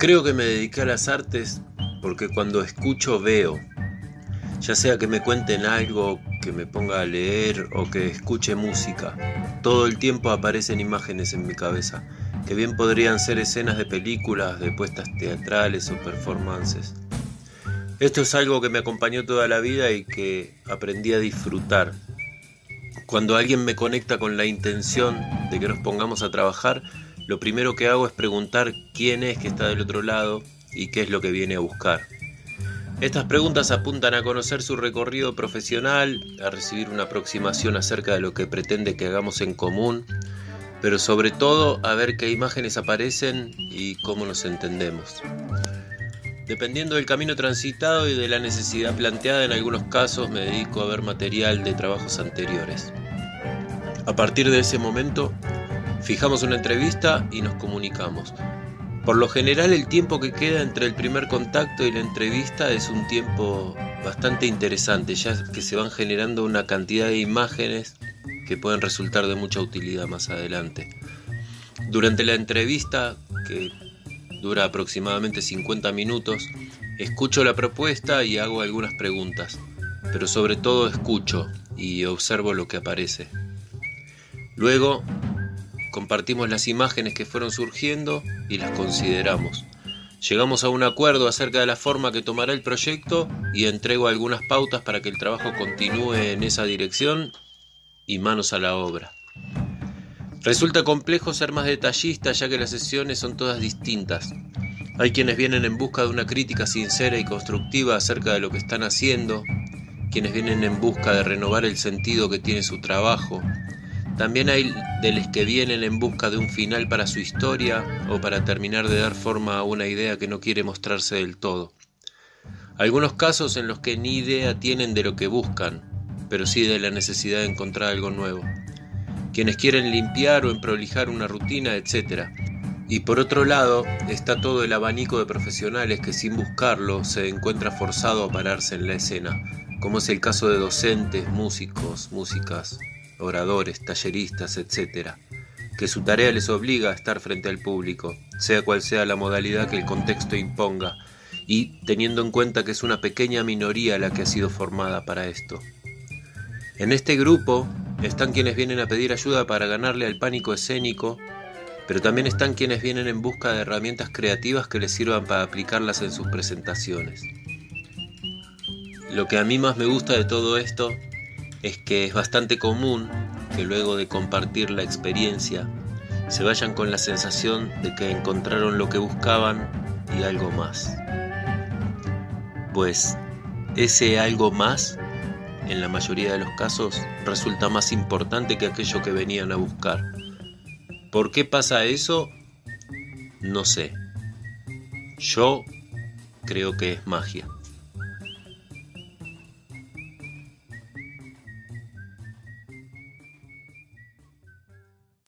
Creo que me dediqué a las artes porque cuando escucho veo, ya sea que me cuenten algo, que me ponga a leer o que escuche música, todo el tiempo aparecen imágenes en mi cabeza, que bien podrían ser escenas de películas, de puestas teatrales o performances. Esto es algo que me acompañó toda la vida y que aprendí a disfrutar. Cuando alguien me conecta con la intención de que nos pongamos a trabajar, lo primero que hago es preguntar quién es que está del otro lado y qué es lo que viene a buscar. Estas preguntas apuntan a conocer su recorrido profesional, a recibir una aproximación acerca de lo que pretende que hagamos en común, pero sobre todo a ver qué imágenes aparecen y cómo nos entendemos. Dependiendo del camino transitado y de la necesidad planteada, en algunos casos me dedico a ver material de trabajos anteriores. A partir de ese momento, fijamos una entrevista y nos comunicamos. Por lo general el tiempo que queda entre el primer contacto y la entrevista es un tiempo bastante interesante, ya que se van generando una cantidad de imágenes que pueden resultar de mucha utilidad más adelante. Durante la entrevista, que dura aproximadamente 50 minutos, escucho la propuesta y hago algunas preguntas, pero sobre todo escucho y observo lo que aparece. Luego compartimos las imágenes que fueron surgiendo y las consideramos. Llegamos a un acuerdo acerca de la forma que tomará el proyecto y entrego algunas pautas para que el trabajo continúe en esa dirección y manos a la obra. Resulta complejo ser más detallista ya que las sesiones son todas distintas. Hay quienes vienen en busca de una crítica sincera y constructiva acerca de lo que están haciendo, quienes vienen en busca de renovar el sentido que tiene su trabajo, también hay de los que vienen en busca de un final para su historia o para terminar de dar forma a una idea que no quiere mostrarse del todo. Algunos casos en los que ni idea tienen de lo que buscan, pero sí de la necesidad de encontrar algo nuevo. Quienes quieren limpiar o emprolijar una rutina, etc. Y por otro lado está todo el abanico de profesionales que sin buscarlo se encuentra forzado a pararse en la escena, como es el caso de docentes, músicos, músicas, oradores, talleristas, etc., que su tarea les obliga a estar frente al público, sea cual sea la modalidad que el contexto imponga, y teniendo en cuenta que es una pequeña minoría la que ha sido formada para esto. En este grupo están quienes vienen a pedir ayuda para ganarle al pánico escénico, pero también están quienes vienen en busca de herramientas creativas que les sirvan para aplicarlas en sus presentaciones. Lo que a mí más me gusta de todo esto es que es bastante común que luego de compartir la experiencia se vayan con la sensación de que encontraron lo que buscaban y algo más. Pues ese algo más, en la mayoría de los casos, resulta más importante que aquello que venían a buscar. ¿Por qué pasa eso? No sé. Yo creo que es magia.